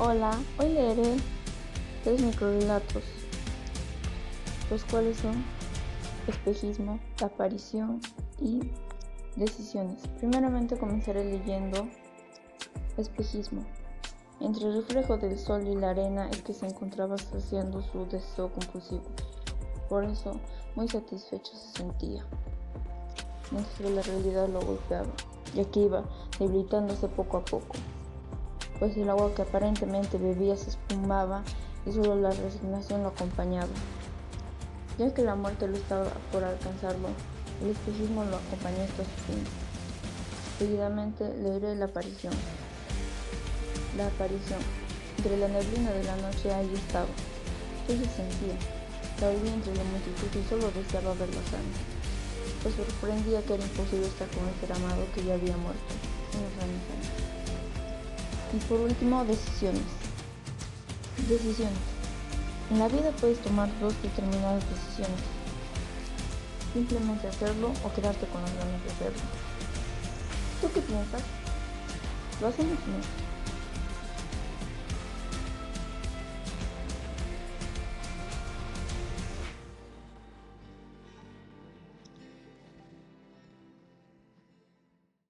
Hola, hoy leeré tres microrelatos, los cuales son espejismo, aparición y decisiones. Primeramente comenzaré leyendo espejismo. Entre el reflejo del sol y la arena el que se encontraba saciando su deseo compulsivo. Por eso, muy satisfecho se sentía, mientras la realidad lo golpeaba, ya que iba debilitándose poco a poco pues el agua que aparentemente bebía se espumaba y solo la resignación lo acompañaba. Ya que la muerte lo estaba por alcanzarlo, el espejismo lo acompañó hasta su fin. Seguidamente leeré la aparición. La aparición. Entre la neblina de la noche allí estaba. ¿Qué se sentía? La oía entre la multitud y solo deseaba verlo sano. Pues sorprendía que era imposible estar con el ser amado que ya había muerto y por último, decisiones. Decisiones. En la vida puedes tomar dos determinadas decisiones. Simplemente hacerlo o quedarte con las ganas de hacerlo. ¿Tú qué piensas? ¿Lo hacemos o no?